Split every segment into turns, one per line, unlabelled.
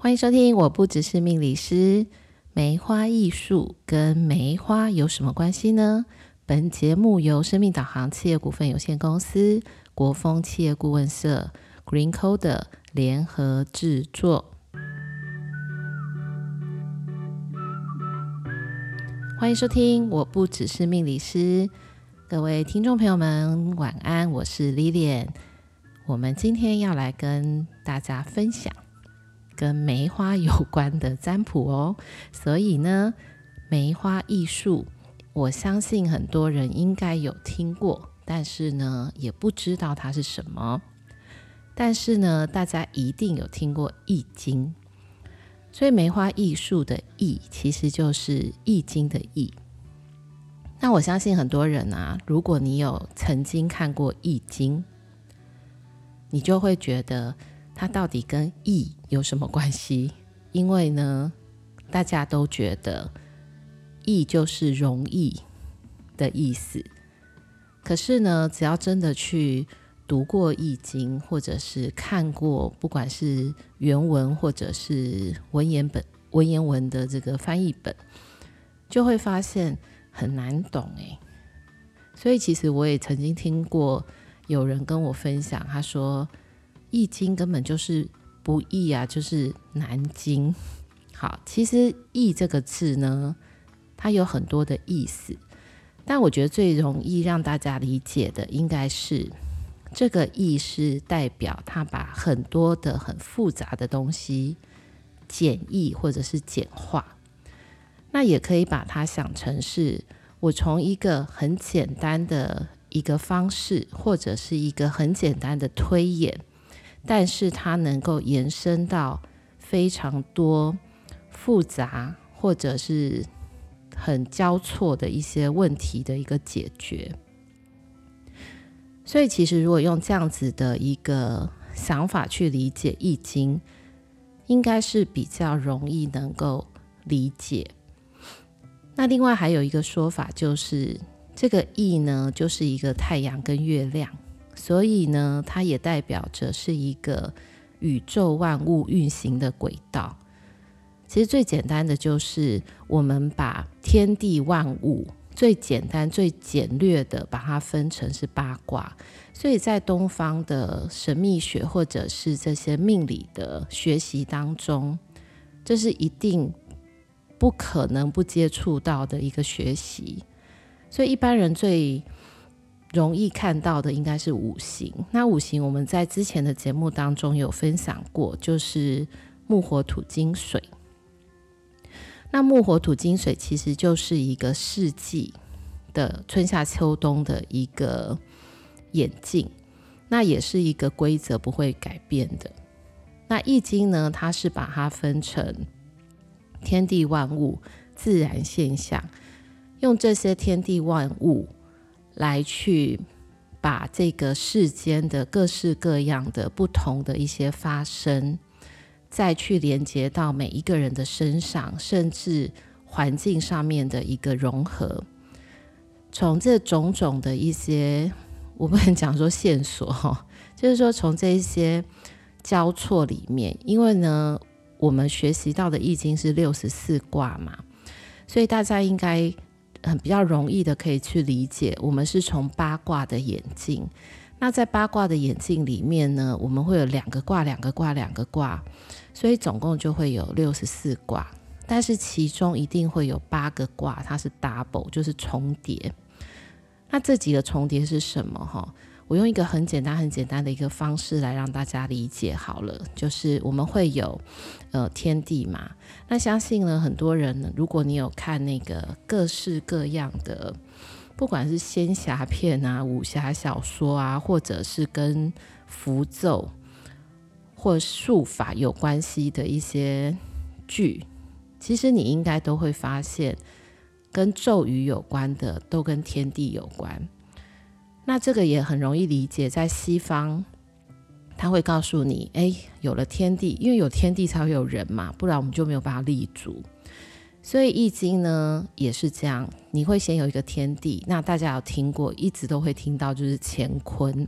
欢迎收听，我不只是命理师。梅花艺术跟梅花有什么关系呢？本节目由生命导航企业股份有限公司、国风企业顾问社、Green Code 联合制作。欢迎收听，我不只是命理师。各位听众朋友们，晚安，我是 Lilian。我们今天要来跟大家分享。跟梅花有关的占卜哦，所以呢，梅花艺术，我相信很多人应该有听过，但是呢，也不知道它是什么。但是呢，大家一定有听过《易经》，所以梅花艺术的“易”其实就是《易经》的“易”。那我相信很多人啊，如果你有曾经看过《易经》，你就会觉得。它到底跟易有什么关系？因为呢，大家都觉得易就是容易的意思。可是呢，只要真的去读过易经，或者是看过，不管是原文或者是文言本、文言文的这个翻译本，就会发现很难懂诶。所以其实我也曾经听过有人跟我分享，他说。易经根本就是不易啊，就是难经。好，其实“易”这个字呢，它有很多的意思，但我觉得最容易让大家理解的，应该是这个“易”是代表它把很多的很复杂的东西简易或者是简化。那也可以把它想成是我从一个很简单的一个方式，或者是一个很简单的推演。但是它能够延伸到非常多复杂或者是很交错的一些问题的一个解决。所以，其实如果用这样子的一个想法去理解《易经》，应该是比较容易能够理解。那另外还有一个说法，就是这个“易”呢，就是一个太阳跟月亮。所以呢，它也代表着是一个宇宙万物运行的轨道。其实最简单的就是，我们把天地万物最简单、最简略的把它分成是八卦。所以在东方的神秘学或者是这些命理的学习当中，这是一定不可能不接触到的一个学习。所以一般人最容易看到的应该是五行。那五行我们在之前的节目当中有分享过，就是木、火、土、金、水。那木、火、土、金、水其实就是一个四季的春夏秋冬的一个演进，那也是一个规则不会改变的。那易经呢，它是把它分成天地万物、自然现象，用这些天地万物。来去把这个世间的各式各样的不同的一些发生，再去连接到每一个人的身上，甚至环境上面的一个融合。从这种种的一些，我不能讲说线索哈，就是说从这些交错里面，因为呢，我们学习到的易经是六十四卦嘛，所以大家应该。很比较容易的可以去理解，我们是从八卦的眼镜。那在八卦的眼镜里面呢，我们会有两个卦、两个卦、两个卦，所以总共就会有六十四卦。但是其中一定会有八个卦，它是 double，就是重叠。那这几个重叠是什么？哈？我用一个很简单、很简单的一个方式来让大家理解好了，就是我们会有呃天地嘛。那相信呢，很多人呢，如果你有看那个各式各样的，不管是仙侠片啊、武侠小说啊，或者是跟符咒或术法有关系的一些剧，其实你应该都会发现，跟咒语有关的都跟天地有关。那这个也很容易理解，在西方，他会告诉你，哎，有了天地，因为有天地才会有人嘛，不然我们就没有办法立足。所以易经呢也是这样，你会先有一个天地，那大家有听过，一直都会听到就是乾坤。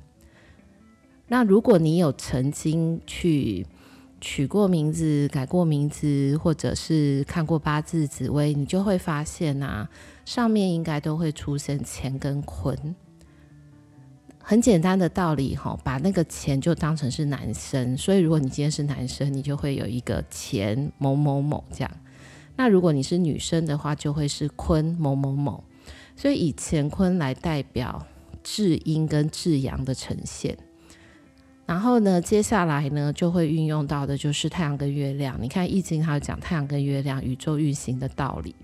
那如果你有曾经去取过名字、改过名字，或者是看过八字、紫微，你就会发现啊，上面应该都会出现乾跟坤。很简单的道理哈，把那个钱就当成是男生，所以如果你今天是男生，你就会有一个钱某某某这样。那如果你是女生的话，就会是坤某某某。所以以乾坤来代表至阴跟至阳的呈现。然后呢，接下来呢就会运用到的就是太阳跟月亮。你看《易经》它有讲太阳跟月亮宇宙运行的道理。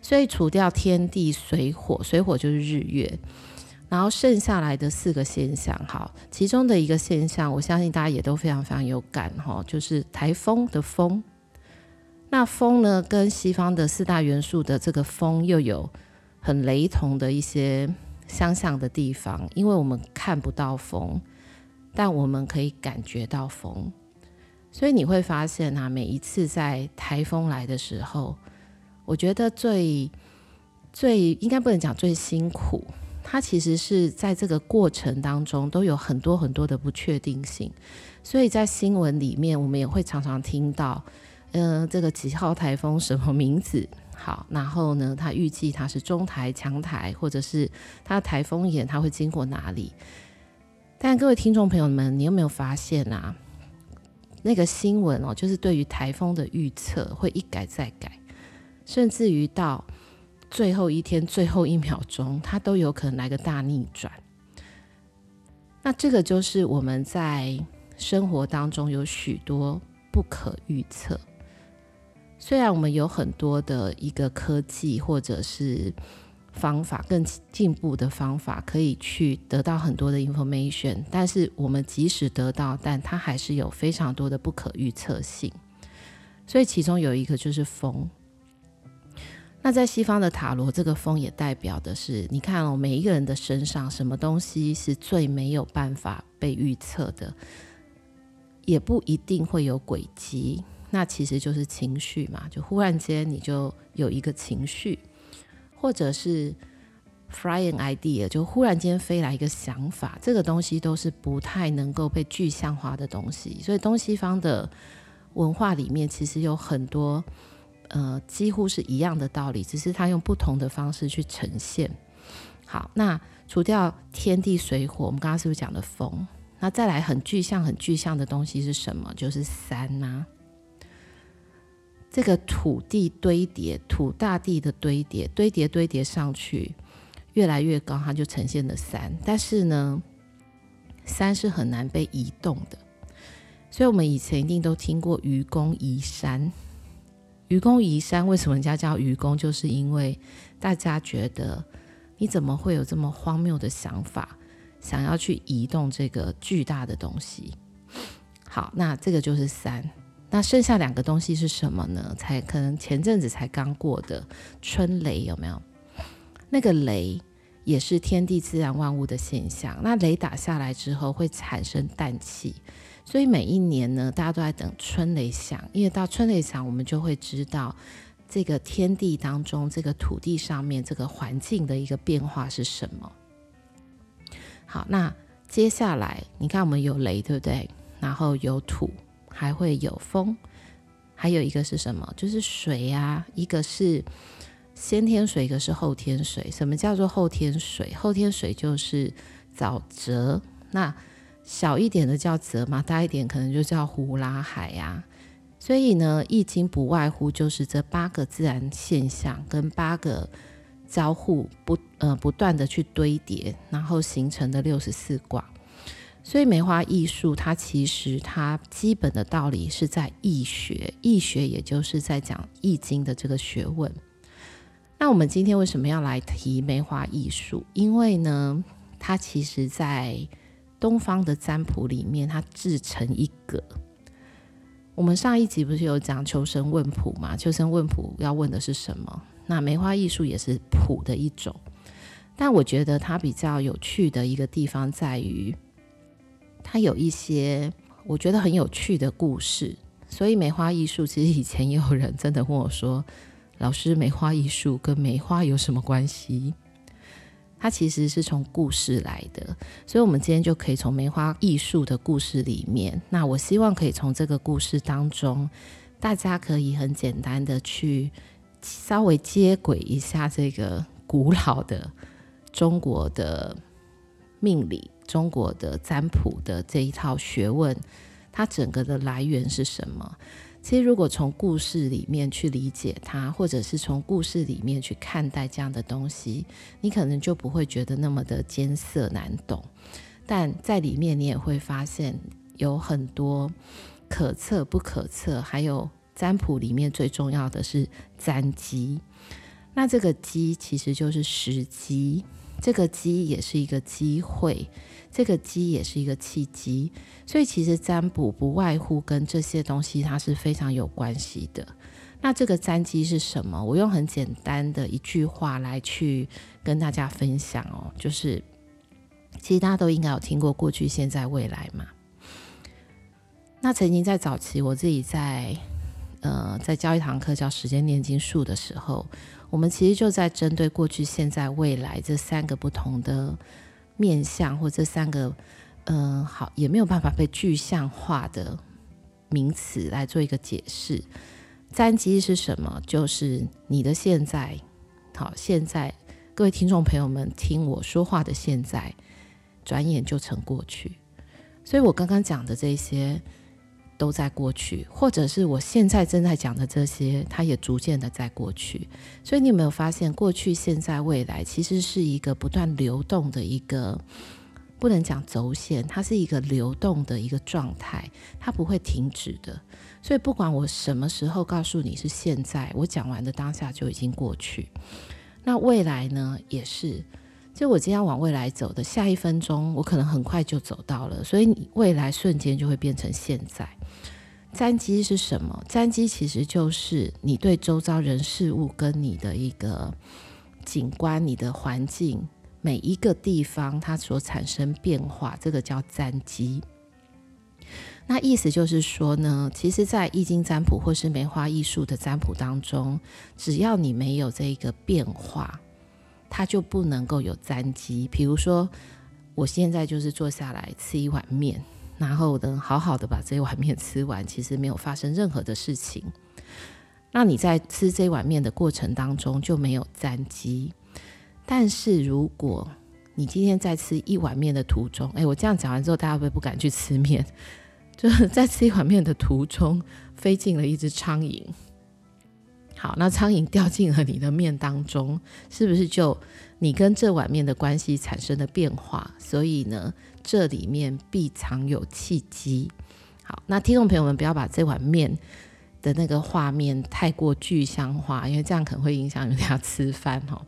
所以除掉天地水火，水火就是日月，然后剩下来的四个现象，好，其中的一个现象，我相信大家也都非常非常有感哈，就是台风的风。那风呢，跟西方的四大元素的这个风又有很雷同的一些相像的地方，因为我们看不到风。但我们可以感觉到风，所以你会发现啊，每一次在台风来的时候，我觉得最最应该不能讲最辛苦，它其实是在这个过程当中都有很多很多的不确定性，所以在新闻里面，我们也会常常听到，嗯、这个几号台风什么名字？好，然后呢，它预计它是中台、强台，或者是它的台风眼，它会经过哪里？但各位听众朋友们，你有没有发现啊？那个新闻哦，就是对于台风的预测会一改再改，甚至于到最后一天、最后一秒钟，它都有可能来个大逆转。那这个就是我们在生活当中有许多不可预测。虽然我们有很多的一个科技，或者是。方法更进步的方法可以去得到很多的 information，但是我们即使得到，但它还是有非常多的不可预测性。所以其中有一个就是风。那在西方的塔罗，这个风也代表的是，你看哦，每一个人的身上，什么东西是最没有办法被预测的，也不一定会有轨迹。那其实就是情绪嘛，就忽然间你就有一个情绪。或者是 fly an idea，就忽然间飞来一个想法，这个东西都是不太能够被具象化的东西。所以东西方的文化里面，其实有很多呃几乎是一样的道理，只是它用不同的方式去呈现。好，那除掉天地水火，我们刚刚是不是讲的风？那再来很具象、很具象的东西是什么？就是山呐、这个土地堆叠，土大地的堆叠，堆叠堆叠上去，越来越高，它就呈现了山。但是呢，山是很难被移动的，所以我们以前一定都听过愚公移山。愚公移山，为什么人家叫愚公？就是因为大家觉得你怎么会有这么荒谬的想法，想要去移动这个巨大的东西？好，那这个就是山。那剩下两个东西是什么呢？才可能前阵子才刚过的春雷有没有？那个雷也是天地自然万物的现象。那雷打下来之后会产生氮气，所以每一年呢，大家都在等春雷响，因为到春雷响，我们就会知道这个天地当中，这个土地上面这个环境的一个变化是什么。好，那接下来你看，我们有雷，对不对？然后有土。还会有风，还有一个是什么？就是水啊。一个是先天水，一个是后天水。什么叫做后天水？后天水就是沼泽，那小一点的叫泽嘛，大一点可能就叫湖啦海呀。所以呢，易经不外乎就是这八个自然现象跟八个交互不呃不断的去堆叠，然后形成的六十四卦。所以梅花易数，它其实它基本的道理是在易学，易学也就是在讲易经的这个学问。那我们今天为什么要来提梅花易数？因为呢，它其实在东方的占卜里面，它自成一格。我们上一集不是有讲求神问卜嘛？求神问卜要问的是什么？那梅花艺术也是卜的一种，但我觉得它比较有趣的一个地方在于。它有一些我觉得很有趣的故事，所以梅花艺术其实以前也有人真的问我说：“老师，梅花艺术跟梅花有什么关系？”它其实是从故事来的，所以，我们今天就可以从梅花艺术的故事里面，那我希望可以从这个故事当中，大家可以很简单的去稍微接轨一下这个古老的中国的命理、中国的占卜的这一套学问，它整个的来源是什么？其实，如果从故事里面去理解它，或者是从故事里面去看待这样的东西，你可能就不会觉得那么的艰涩难懂。但在里面，你也会发现有很多可测不可测，还有占卜里面最重要的是占机。那这个机其实就是时机，这个机也是一个机会。这个机也是一个契机，所以其实占卜不外乎跟这些东西它是非常有关系的。那这个占机是什么？我用很简单的一句话来去跟大家分享哦，就是其实大家都应该有听过过去、现在、未来嘛。那曾经在早期，我自己在呃在教一堂课叫时间炼金术的时候，我们其实就在针对过去、现在、未来这三个不同的。面相或这三个，嗯、好，也没有办法被具象化的名词来做一个解释。占机是什么？就是你的现在，好，现在各位听众朋友们听我说话的现在，转眼就成过去。所以我刚刚讲的这些都在过去，或者是我现在正在讲的这些，它也逐渐的在过去。所以你有没有发现，过去、现在、未来其实是一个不断流动的一个，不能讲轴线，它是一个流动的一个状态，它不会停止的。所以不管我什么时候告诉你是现在，我讲完的当下就已经过去。那未来呢，也是。就我今天往未来走的下一分钟，我可能很快就走到了，所以你未来瞬间就会变成现在。占机是什么？占机其实就是你对周遭人事物跟你的一个景观、你的环境每一个地方它所产生变化，这个叫占机。那意思就是说呢，其实，在易经占卜或是梅花艺术的占卜当中，只要你没有这一个变化。它就不能够有占机。比如说，我现在就是坐下来吃一碗面，然后呢，好好的把这一碗面吃完，其实没有发生任何的事情。那你在吃这碗面的过程当中就没有占机。但是如果你今天在吃一碗面的途中，哎，我这样讲完之后，大家会不会不敢去吃面？就是在吃一碗面的途中，飞进了一只苍蝇。好，那苍蝇掉进了你的面当中，是不是就你跟这碗面的关系产生了变化？所以呢，这里面必藏有契机。好，那听众朋友们不要把这碗面的那个画面太过具象化，因为这样可能会影响人家吃饭哈。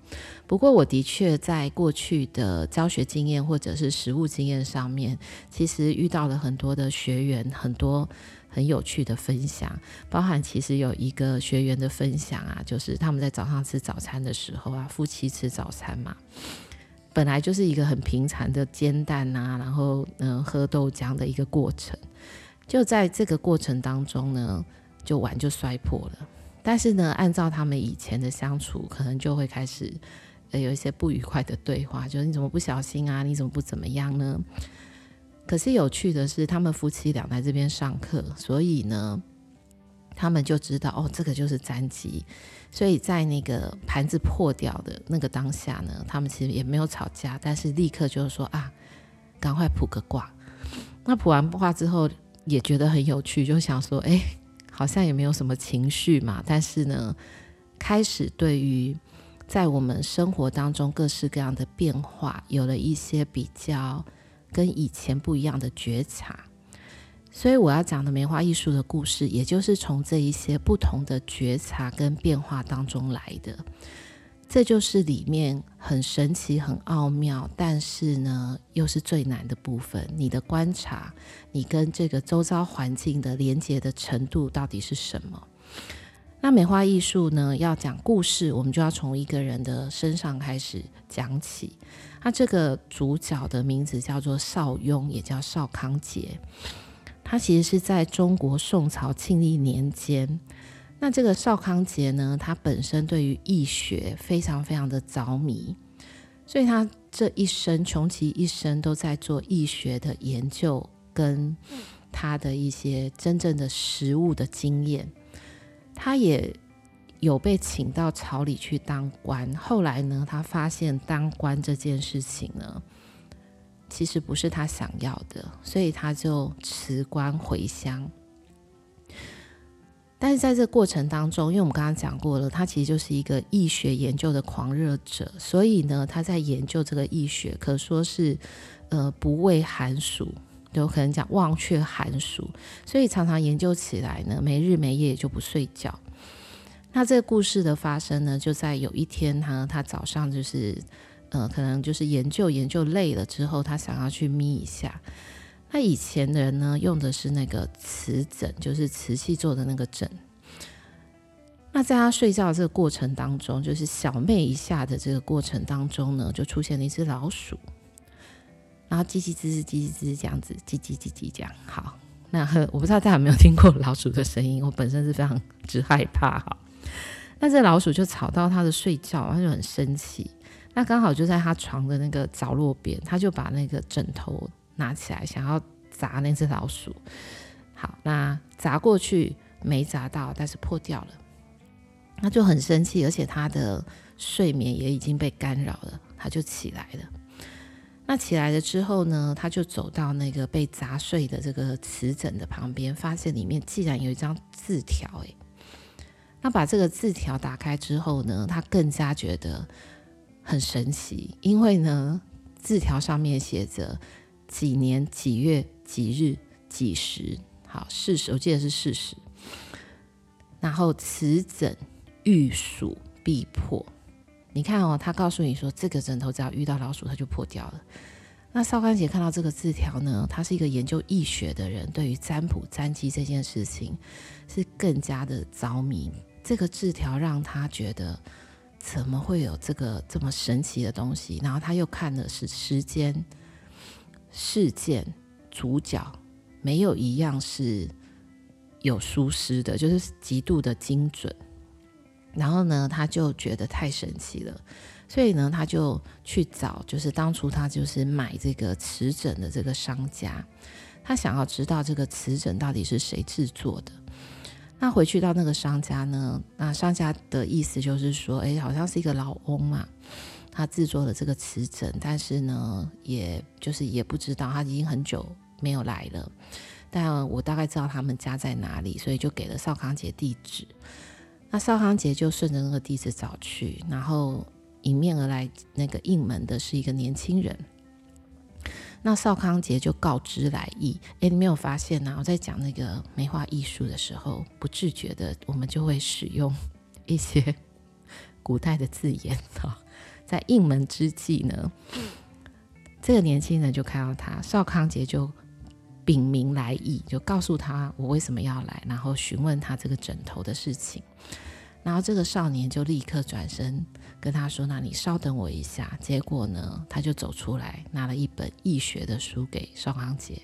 不过我的确在过去的教学经验或者是实物经验上面，其实遇到了很多的学员，很多。很有趣的分享，包含其实有一个学员的分享啊，就是他们在早上吃早餐的时候啊，夫妻吃早餐嘛，本来就是一个很平常的煎蛋啊，然后嗯、喝豆浆的一个过程，就在这个过程当中呢，就碗就摔破了。但是呢，按照他们以前的相处，可能就会开始呃有一些不愉快的对话，就是你怎么不小心啊？你怎么不怎么样呢？可是有趣的是，他们夫妻俩在这边上课，所以呢，他们就知道哦，这个就是占机。所以在那个盘子破掉的那个当下呢，他们其实也没有吵架，但是立刻就是说啊，赶快卜个卦。那卜完卦之后，也觉得很有趣，就想说，哎，好像也没有什么情绪嘛。但是呢，开始对于在我们生活当中各式各样的变化，有了一些比较。跟以前不一样的觉察，所以我要讲的梅花艺术的故事，也就是从这一些不同的觉察跟变化当中来的。这就是里面很神奇、很奥妙，但是呢，又是最难的部分。你的观察，你跟这个周遭环境的连接的程度到底是什么？那梅花艺术呢，要讲故事，我们就要从一个人的身上开始讲起。他这个主角的名字叫做邵雍，也叫邵康节。他其实是在中国宋朝庆历年间。那这个邵康节呢，他本身对于易学非常非常的着迷，所以他这一生，穷其一生都在做易学的研究，跟他的一些真正的实物的经验。他也有被请到朝里去当官，后来呢，他发现当官这件事情呢，其实不是他想要的，所以他就辞官回乡。但是在这过程当中，因为我们刚刚讲过了，他其实就是一个易学研究的狂热者，所以呢，他在研究这个易学，可说是呃不畏寒暑，有可能讲忘却寒暑，所以常常研究起来呢，没日没夜就不睡觉。那这个故事的发生呢，就在有一天他他早上就是呃可能就是研究研究累了之后，他想要去眯一下。那以前的人呢，用的是那个瓷枕，就是瓷器做的那个枕。那在他睡觉的这个过程当中，就是小寐一下的这个过程当中呢，就出现了一只老鼠，然后叽叽吱吱、叽叽吱这样子，叽叽叽叽这样。好，那 我不知道大家有没有听过老鼠的声音？我本身是非常 之害怕哈。那这老鼠就吵到他的睡觉，他就很生气。那刚好就在他床的那个角落边，他就把那个枕头。拿起来想要砸那只老鼠，好，那砸过去没砸到，但是破掉了，他就很生气，而且他的睡眠也已经被干扰了，他就起来了。那起来了之后呢，他就走到那个被砸碎的这个瓷枕的旁边，发现里面竟然有一张字条，诶，那把这个字条打开之后呢，他更加觉得很神奇，因为呢，字条上面写着。几年几月几日几时？好，事实我记得是事实。然后此枕遇鼠必破。你看哦，他告诉你说，这个枕头只要遇到老鼠，它就破掉了。那少康节看到这个字条呢，他是一个研究易学的人，对于占卜占机这件事情是更加的着迷。这个字条让他觉得，怎么会有这个这么神奇的东西？然后他又看的是时间。事件主角没有一样是有疏失的，就是极度的精准。然后呢，他就觉得太神奇了，所以呢，他就去找，就是当初他就是买这个瓷枕的这个商家，他想要知道这个瓷枕到底是谁制作的。那回去到那个商家呢，那商家的意思就是说，哎，好像是一个老翁嘛。他制作了这个瓷枕，但是呢，也就是也不知道，他已经很久没有来了。但我大概知道他们家在哪里，所以就给了少康杰地址。那少康杰就顺着那个地址找去，然后迎面而来那个应门的是一个年轻人。那邵康节就告知来意。哎，你没有发现呢？我在讲那个梅花易数的时候，不自觉的我们就会使用一些 古代的字眼哈。在应门之际呢，这个年轻人就看到他，邵康节就禀明来意，就告诉他我为什么要来，然后询问他这个枕头的事情。然后这个少年就立刻转身跟他说：“那你稍等我一下。”结果呢，他就走出来，拿了一本易学的书给少康杰。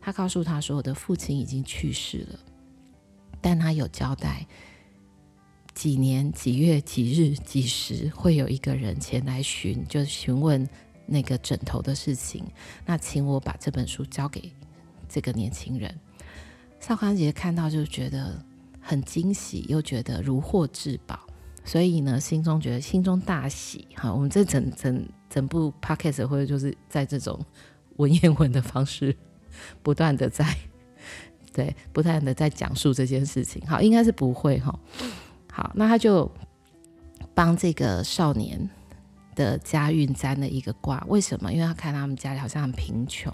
他告诉他说：“我的父亲已经去世了，但他有交代。”几年几月几日几时会有一个人前来询，就询问那个枕头的事情。那请我把这本书交给这个年轻人。少康杰看到就觉得很惊喜，又觉得如获至宝，所以呢，心中觉得心中大喜。哈，我们这整整整部 podcast 会就是在这种文言文的方式，不断的在对，不断的在讲述这件事情。好，应该是不会哈。好，那他就帮这个少年的家运占了一个卦。为什么？因为他看他们家里好像很贫穷。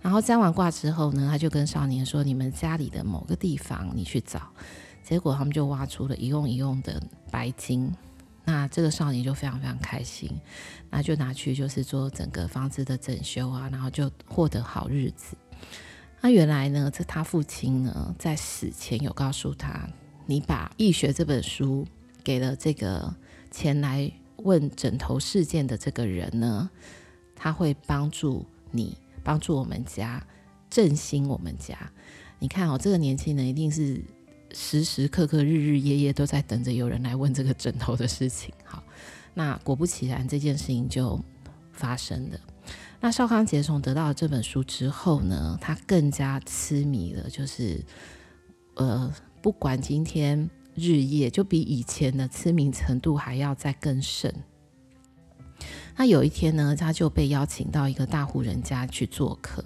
然后占完卦之后呢，他就跟少年说：“你们家里的某个地方，你去找。”结果他们就挖出了一瓮一瓮的白金。那这个少年就非常非常开心，那就拿去就是做整个房子的整修啊，然后就获得好日子。那原来呢，这他父亲呢，在死前有告诉他。你把《易学》这本书给了这个前来问枕头事件的这个人呢，他会帮助你，帮助我们家，振兴我们家。你看哦，这个年轻人一定是时时刻刻、日日夜夜都在等着有人来问这个枕头的事情。好，那果不其然，这件事情就发生了。那邵康杰从得到了这本书之后呢，他更加痴迷了，就是呃，不管今天日夜，就比以前的痴迷程度还要再更甚。那有一天呢，他就被邀请到一个大户人家去做客。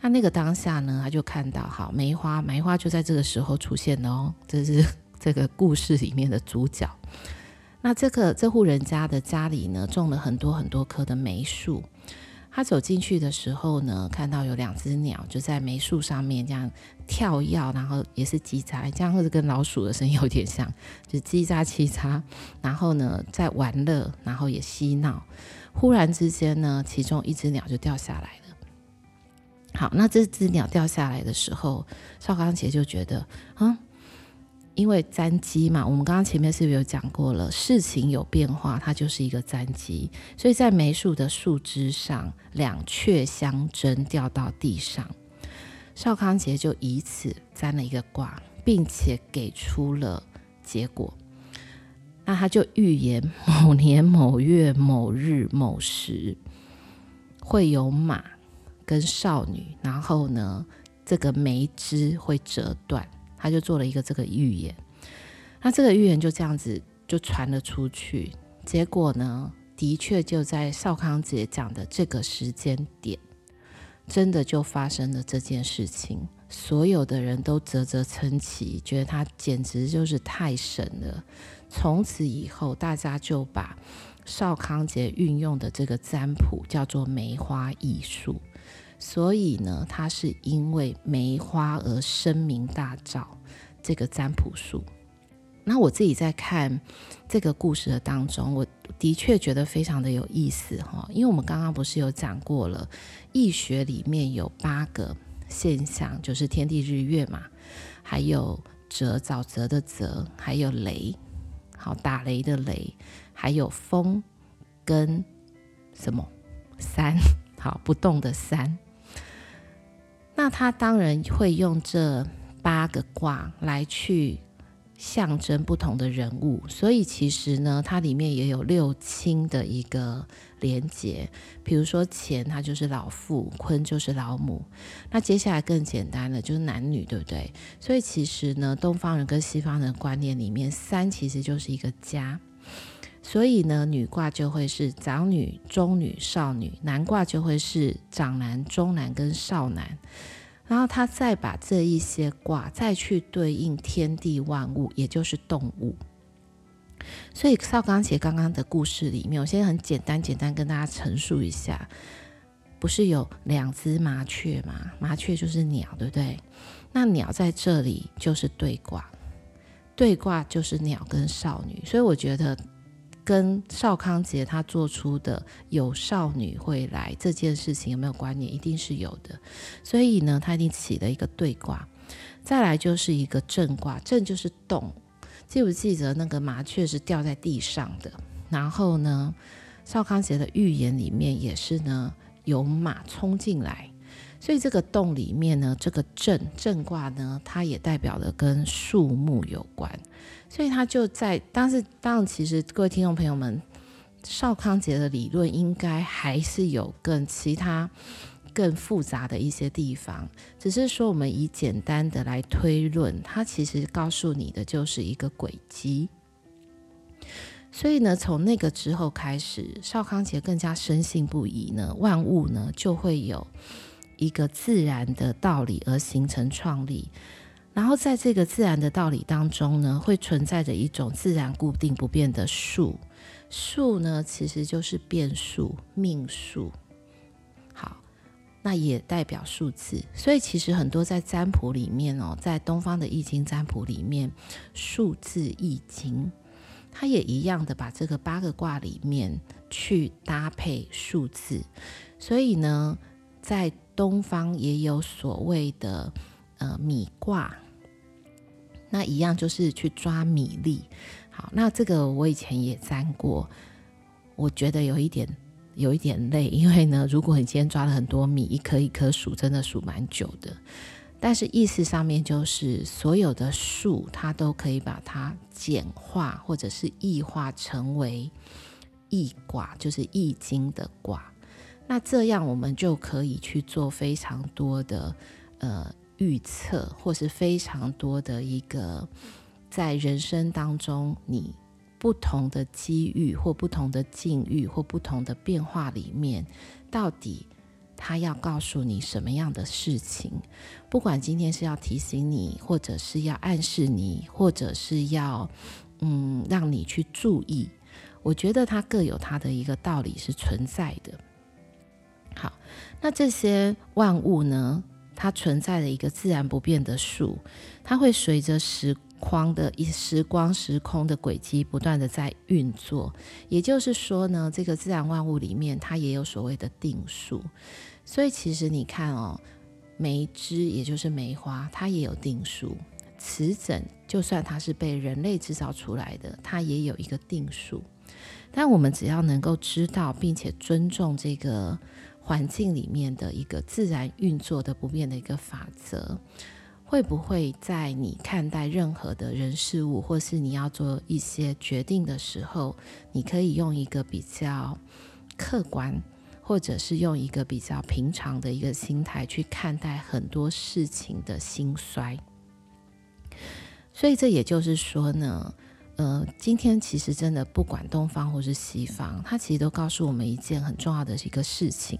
那那个当下呢，他就看到好梅花，梅花就在这个时候出现了哦，这是这个故事里面的主角。那这个这户人家的家里呢，种了很多很多棵的梅树。他走进去的时候呢，看到有两只鸟就在梅树上面这样跳跃，然后也是叽喳，这样或者跟老鼠的声音有点像，就叽喳叽喳，然后呢在玩乐，然后也嬉闹。忽然之间呢，其中一只鸟就掉下来了。好，那这只鸟掉下来的时候，邵康节就觉得，嗯。因为沾机嘛，我们刚刚前面是不是有讲过了？事情有变化，它就是一个沾机。所以在梅树的树枝上，两雀相争，掉到地上。邵康节就以此占了一个卦，并且给出了结果。那他就预言某年某月某日某时会有马跟少女，然后呢，这个梅枝会折断。他就做了一个这个预言，那这个预言就这样子就传了出去。结果呢，的确就在邵康节讲的这个时间点，真的就发生了这件事情。所有的人都啧啧称奇，觉得他简直就是太神了。从此以后，大家就把邵康节运用的这个占卜叫做梅花易数。所以呢，他是因为梅花而声名大噪，这个占卜术。那我自己在看这个故事的当中，我的确觉得非常的有意思哈。因为我们刚刚不是有讲过了，易学里面有八个现象，就是天地日月嘛，还有泽沼泽的泽，还有雷，好打雷的雷，还有风跟什么山，好不动的山。那他当然会用这八个卦来去象征不同的人物，所以其实呢，它里面也有六亲的一个连结。比如说干，它就是老父；坤就是老母。那接下来更简单了，就是男女，对不对？所以其实呢，东方人跟西方人观念里面，三其实就是一个家。所以呢，女卦就会是长女、中女、少女；男卦就会是长男、中男跟少男。然后他再把这一些卦再去对应天地万物，也就是动物。所以邵康节刚刚的故事里面，我现在很简单简单跟大家陈述一下：不是有两只麻雀吗？麻雀就是鸟，对不对？那鸟在这里就是对卦，对卦就是鸟跟少女。所以我觉得。跟邵康节他做出的有少女会来这件事情有没有关联？一定是有的。所以呢，他一定起了一个对卦。再来就是一个震卦，震就是动。记不记得那个麻雀是掉在地上的？然后呢，邵康节的预言里面也是呢，有马冲进来。所以这个洞里面呢，这个震震卦呢，它也代表了跟树木有关。所以他就在当是，当然，其实各位听众朋友们，邵康节的理论应该还是有更其他更复杂的一些地方。只是说，我们以简单的来推论，它其实告诉你的就是一个轨迹。所以呢，从那个之后开始，邵康节更加深信不疑呢，万物呢就会有一个自然的道理而形成创立。然后在这个自然的道理当中呢，会存在着一种自然固定不变的数。数呢，其实就是变数、命数。好，那也代表数字。所以其实很多在占卜里面哦，在东方的易经占卜里面，数字易经，它也一样的把这个八个卦里面去搭配数字。所以呢，在东方也有所谓的呃米卦。那一样就是去抓米粒，好，那这个我以前也占过，我觉得有一点有一点累，因为呢，如果你今天抓了很多米，一颗一颗数，真的数蛮久的。但是意思上面就是，所有的数它都可以把它简化或者是异化成为易卦，就是易经的卦。那这样我们就可以去做非常多的呃预测，或是非常多的一个在人生当中你不同的机遇或不同的境遇或不同的变化里面，到底他要告诉你什么样的事情？不管今天是要提醒你，或者是要暗示你，或者是要嗯让你去注意，我觉得它各有它的一个道理是存在的。好，那这些万物呢，它存在的一个自然不变的数，它会随着时光的一时光时空的轨迹不断的在运作。也就是说呢，这个自然万物里面，它也有所谓的定数。所以其实你看哦，梅枝也就是梅花，它也有定数；瓷枕就算它是被人类制造出来的，它也有一个定数。但我们只要能够知道并且尊重这个。环境里面的一个自然运作的不变的一个法则，会不会在你看待任何的人事物，或是你要做一些决定的时候，你可以用一个比较客观，或者是用一个比较平常的一个心态去看待很多事情的兴衰。所以这也就是说呢。呃，今天其实真的不管东方或是西方，它其实都告诉我们一件很重要的一个事情：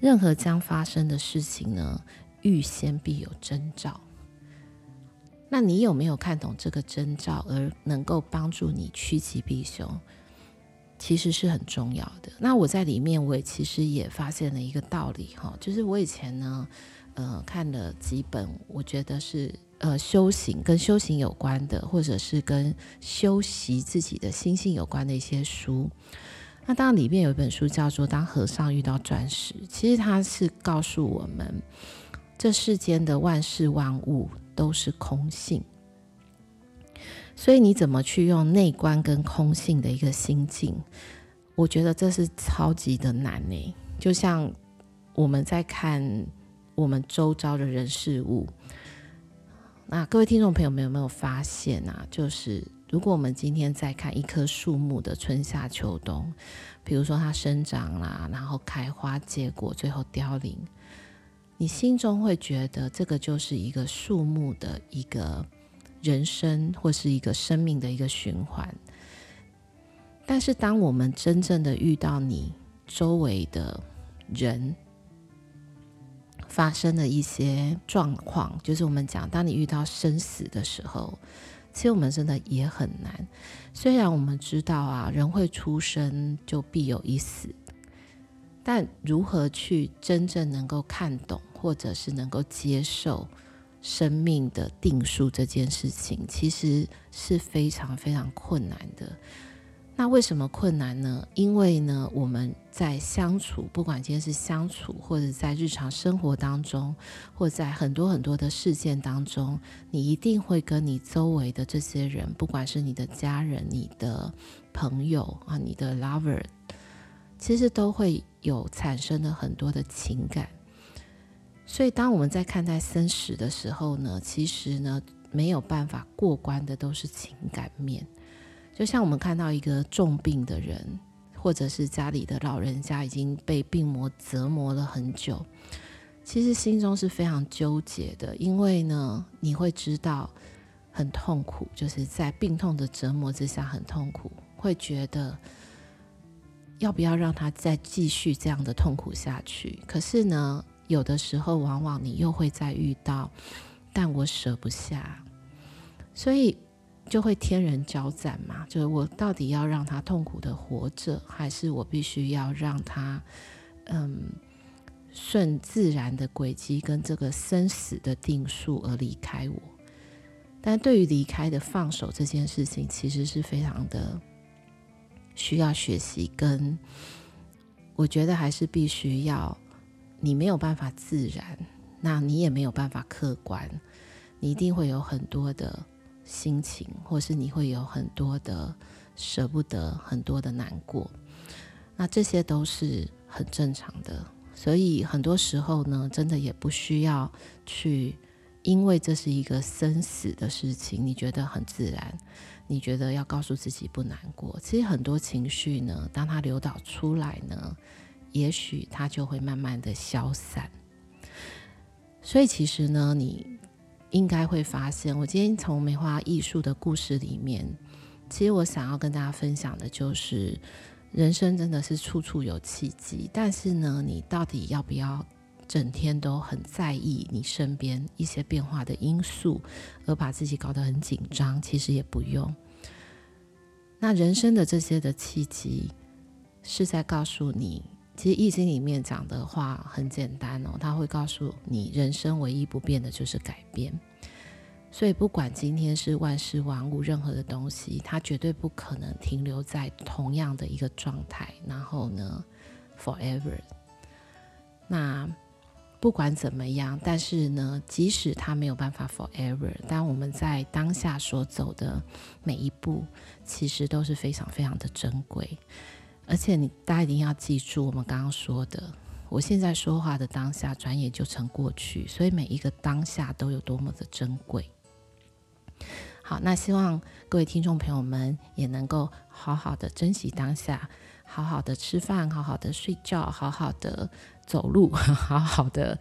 任何将发生的事情呢，预先必有征兆。那你有没有看懂这个征兆，而能够帮助你趋吉避凶，其实是很重要的。那我在里面，我也其实也发现了一个道理哈，就是我以前呢，呃，看了几本，我觉得是。呃，修行跟修行有关的，或者是跟修习自己的心性有关的一些书。那当然里面有一本书叫做《当和尚遇到钻石》，其实它是告诉我们，这世间的万事万物都是空性。所以你怎么去用内观跟空性的一个心境，我觉得这是超级的难呢。就像我们在看我们周遭的人事物。那各位听众朋友们有没有发现啊？就是如果我们今天在看一棵树木的春夏秋冬，比如说它生长啦，然后开花结果，最后凋零，你心中会觉得这个就是一个树木的一个人生，或是一个生命的一个循环。但是当我们真正的遇到你周围的人，发生的一些状况，就是我们讲，当你遇到生死的时候，其实我们真的也很难。虽然我们知道啊，人会出生就必有一死，但如何去真正能够看懂，或者是能够接受生命的定数这件事情，其实是非常非常困难的。那为什么困难呢？因为呢，我们在相处，不管今天是相处，或者在日常生活当中，或在很多很多的事件当中，你一定会跟你周围的这些人，不管是你的家人、你的朋友啊、你的 lover，其实都会有产生了很多的情感。所以，当我们在看待生死的时候呢，其实呢，没有办法过关的都是情感面。就像我们看到一个重病的人，或者是家里的老人家已经被病魔折磨了很久，其实心中是非常纠结的，因为呢，你会知道很痛苦，就是在病痛的折磨之下很痛苦，会觉得要不要让他再继续这样的痛苦下去？可是呢，有的时候往往你又会再遇到，但我舍不下，所以。就会天人交战嘛，就是我到底要让他痛苦的活着，还是我必须要让他，嗯，顺自然的轨迹跟这个生死的定数而离开我？但对于离开的放手这件事情，其实是非常的需要学习，跟我觉得还是必须要，你没有办法自然，那你也没有办法客观，你一定会有很多的。心情，或是你会有很多的舍不得，很多的难过，那这些都是很正常的。所以很多时候呢，真的也不需要去因为这是一个生死的事情，你觉得很自然，你觉得要告诉自己不难过。其实很多情绪呢，当它流导出来呢，也许它就会慢慢的消散。所以其实呢，你应该会发现，我今天从梅花艺术的故事里面，其实我想要跟大家分享的就是，人生真的是处处有契机，但是呢，你到底要不要？整天都很在意你身边一些变化的因素，而把自己搞得很紧张，其实也不用。那人生的这些的契机，是在告诉你，其实《易经》里面讲的话很简单哦，他会告诉你，人生唯一不变的就是改变。所以不管今天是万事万物，任何的东西，它绝对不可能停留在同样的一个状态，然后呢，forever。那不管怎么样，但是呢，即使它没有办法 forever，但我们在当下所走的每一步，其实都是非常非常的珍贵。而且你大家一定要记住，我们刚刚说的，我现在说话的当下，转眼就成过去，所以每一个当下都有多么的珍贵。好，那希望各位听众朋友们也能够好好的珍惜当下。好好的吃饭，好好的睡觉，好好的走路，好好的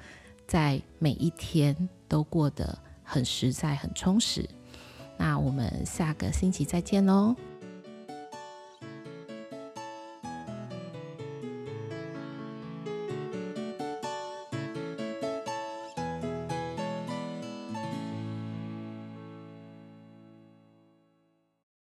在每一天都过得很实在、很充实。那我们下个星期再见喽。